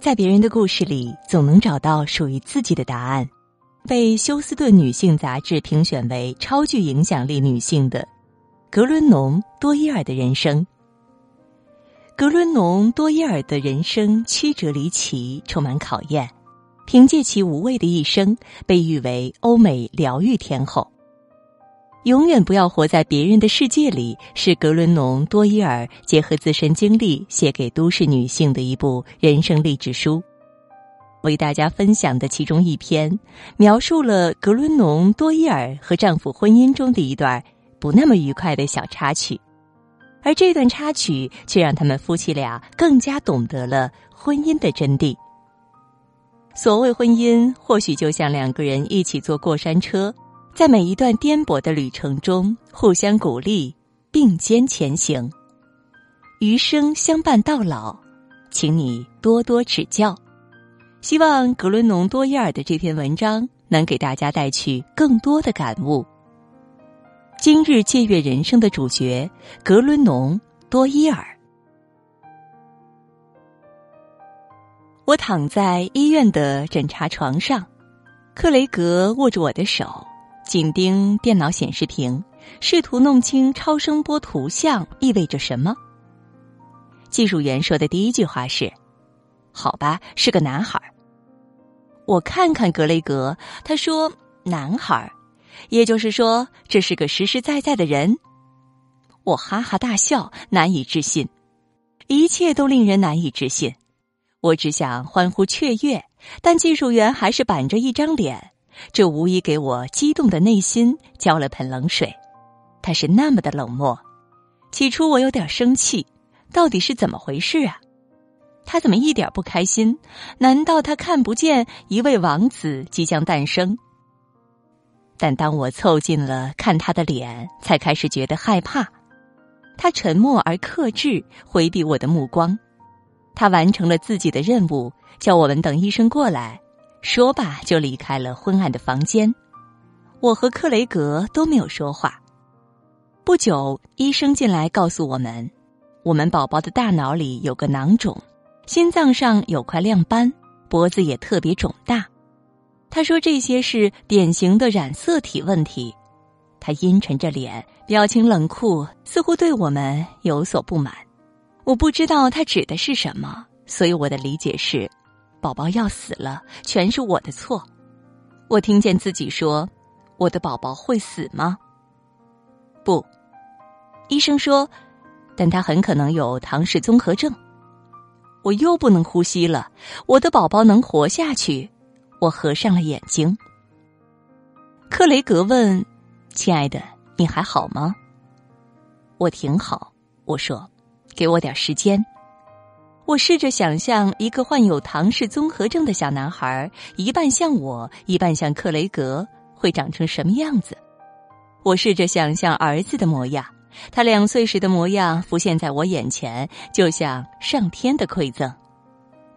在别人的故事里，总能找到属于自己的答案。被休斯顿女性杂志评选为超具影响力女性的格伦农·多伊尔的人生。格伦农·多伊尔的人生曲折离奇，充满考验。凭借其无畏的一生，被誉为欧美疗愈天后。永远不要活在别人的世界里，是格伦农·多伊尔结合自身经历写给都市女性的一部人生励志书。为大家分享的其中一篇，描述了格伦农·多伊尔和丈夫婚姻中的一段不那么愉快的小插曲，而这段插曲却让他们夫妻俩更加懂得了婚姻的真谛。所谓婚姻，或许就像两个人一起坐过山车。在每一段颠簸的旅程中，互相鼓励，并肩前行，余生相伴到老，请你多多指教。希望格伦农多伊尔的这篇文章能给大家带去更多的感悟。今日借阅人生的主角格伦农多伊尔。我躺在医院的诊查床上，克雷格握着我的手。紧盯电脑显示屏，试图弄清超声波图像意味着什么。技术员说的第一句话是：“好吧，是个男孩。”我看看格雷格，他说：“男孩，也就是说这是个实实在在的人。”我哈哈大笑，难以置信，一切都令人难以置信。我只想欢呼雀跃，但技术员还是板着一张脸。这无疑给我激动的内心浇了盆冷水，他是那么的冷漠。起初我有点生气，到底是怎么回事啊？他怎么一点不开心？难道他看不见一位王子即将诞生？但当我凑近了看他的脸，才开始觉得害怕。他沉默而克制，回避我的目光。他完成了自己的任务，叫我们等医生过来。说罢，就离开了昏暗的房间。我和克雷格都没有说话。不久，医生进来告诉我们，我们宝宝的大脑里有个囊肿，心脏上有块亮斑，脖子也特别肿大。他说这些是典型的染色体问题。他阴沉着脸，表情冷酷，似乎对我们有所不满。我不知道他指的是什么，所以我的理解是。宝宝要死了，全是我的错。我听见自己说：“我的宝宝会死吗？”不，医生说，但他很可能有唐氏综合症。我又不能呼吸了，我的宝宝能活下去。我合上了眼睛。克雷格问：“亲爱的，你还好吗？”我挺好。我说：“给我点时间。”我试着想象一个患有唐氏综合症的小男孩，一半像我，一半像克雷格，会长成什么样子？我试着想象儿子的模样，他两岁时的模样浮现在我眼前，就像上天的馈赠。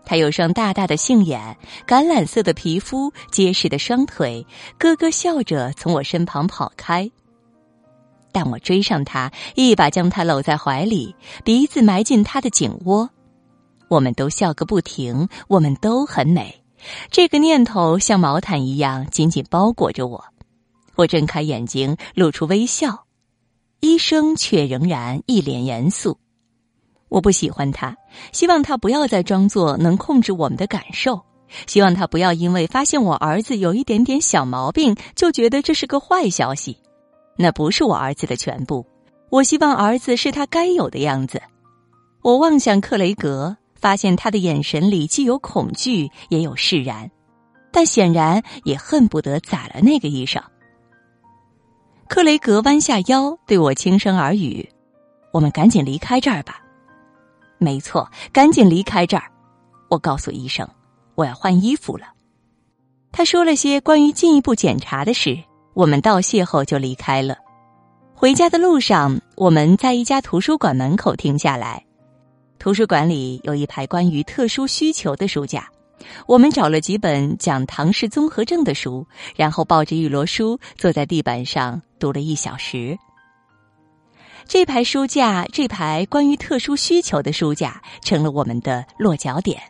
他有双大大的杏眼，橄榄色的皮肤，结实的双腿，咯咯笑着从我身旁跑开。但我追上他，一把将他搂在怀里，鼻子埋进他的颈窝。我们都笑个不停，我们都很美。这个念头像毛毯一样紧紧包裹着我。我睁开眼睛，露出微笑。医生却仍然一脸严肃。我不喜欢他，希望他不要再装作能控制我们的感受。希望他不要因为发现我儿子有一点点小毛病，就觉得这是个坏消息。那不是我儿子的全部。我希望儿子是他该有的样子。我望向克雷格。发现他的眼神里既有恐惧，也有释然，但显然也恨不得宰了那个医生。克雷格弯下腰对我轻声耳语：“我们赶紧离开这儿吧。”“没错，赶紧离开这儿。”我告诉医生：“我要换衣服了。”他说了些关于进一步检查的事。我们道谢后就离开了。回家的路上，我们在一家图书馆门口停下来。图书馆里有一排关于特殊需求的书架，我们找了几本讲唐氏综合症的书，然后抱着一摞书坐在地板上读了一小时。这排书架，这排关于特殊需求的书架，成了我们的落脚点。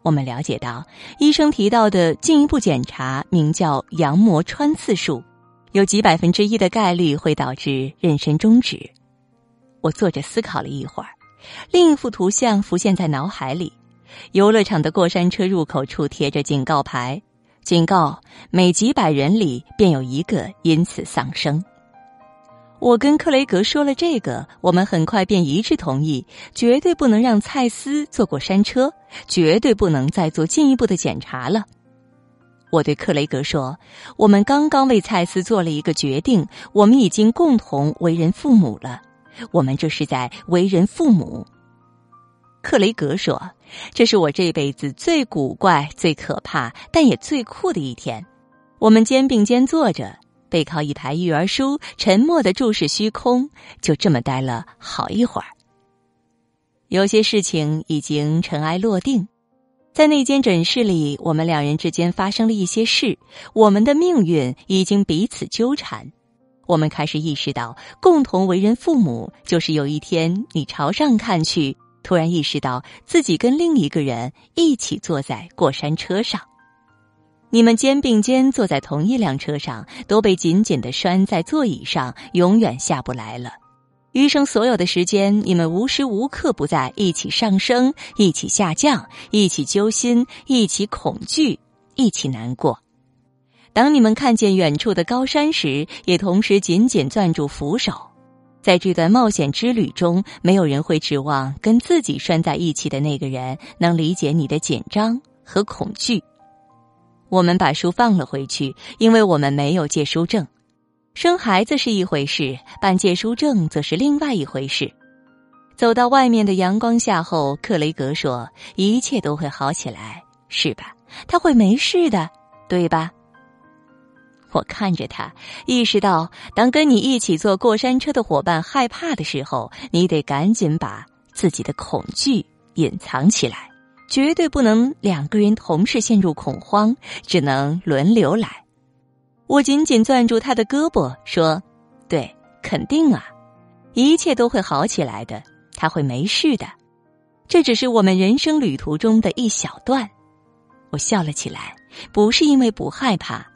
我们了解到，医生提到的进一步检查名叫羊膜穿刺术，有几百分之一的概率会导致妊娠终止。我坐着思考了一会儿，另一幅图像浮现在脑海里：游乐场的过山车入口处贴着警告牌，警告每几百人里便有一个因此丧生。我跟克雷格说了这个，我们很快便一致同意，绝对不能让蔡斯坐过山车，绝对不能再做进一步的检查了。我对克雷格说：“我们刚刚为蔡斯做了一个决定，我们已经共同为人父母了，我们这是在为人父母。”克雷格说：“这是我这辈子最古怪、最可怕，但也最酷的一天。”我们肩并肩坐着。背靠一排育儿书，沉默的注视虚空，就这么待了好一会儿。有些事情已经尘埃落定，在那间诊室里，我们两人之间发生了一些事，我们的命运已经彼此纠缠。我们开始意识到，共同为人父母，就是有一天你朝上看去，突然意识到自己跟另一个人一起坐在过山车上。你们肩并肩坐在同一辆车上，都被紧紧的拴在座椅上，永远下不来了。余生所有的时间，你们无时无刻不在一起上升，一起下降，一起揪心，一起恐惧，一起难过。当你们看见远处的高山时，也同时紧紧攥住扶手。在这段冒险之旅中，没有人会指望跟自己拴在一起的那个人能理解你的紧张和恐惧。我们把书放了回去，因为我们没有借书证。生孩子是一回事，办借书证则是另外一回事。走到外面的阳光下后，克雷格说：“一切都会好起来，是吧？他会没事的，对吧？”我看着他，意识到，当跟你一起坐过山车的伙伴害怕的时候，你得赶紧把自己的恐惧隐藏起来。绝对不能两个人同时陷入恐慌，只能轮流来。我紧紧攥住他的胳膊，说：“对，肯定啊，一切都会好起来的，他会没事的。这只是我们人生旅途中的一小段。”我笑了起来，不是因为不害怕，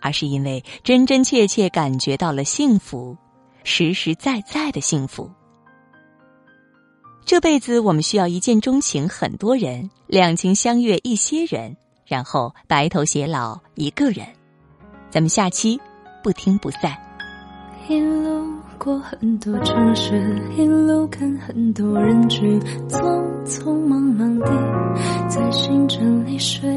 而是因为真真切切感觉到了幸福，实实在在的幸福。这辈子我们需要一见钟情很多人，两情相悦一些人，然后白头偕老一个人。咱们下期不听不散。一路过很多城市，一路看很多人群，匆匆忙忙地在星辰里睡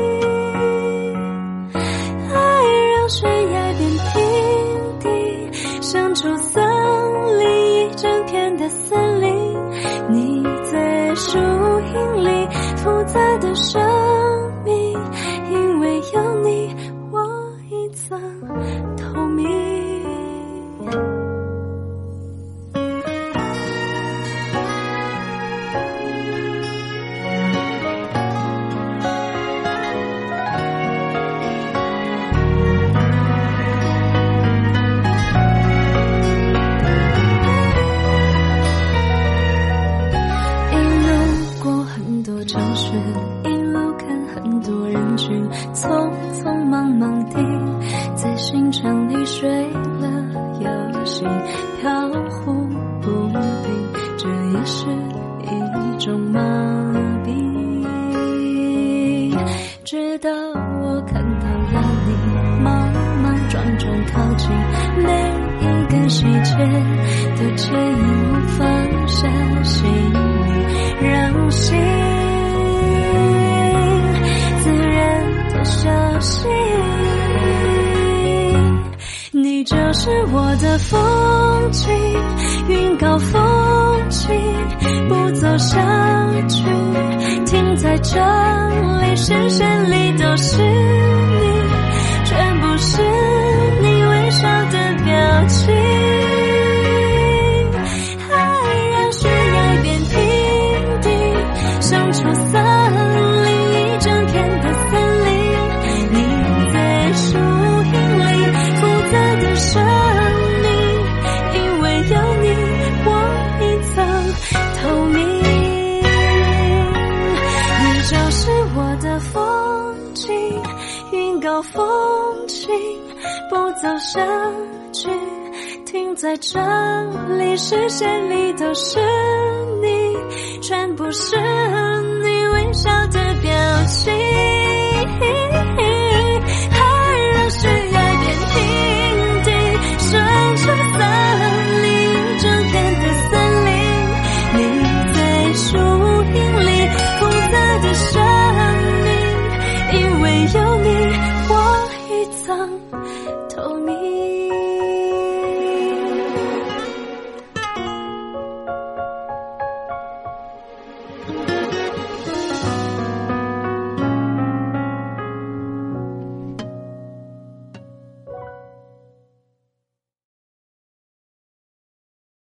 城市是我的风景，云高风轻，不走下去，停在这里，视线里都是你，全部是走下去，停在这里，视线里都是你，全部是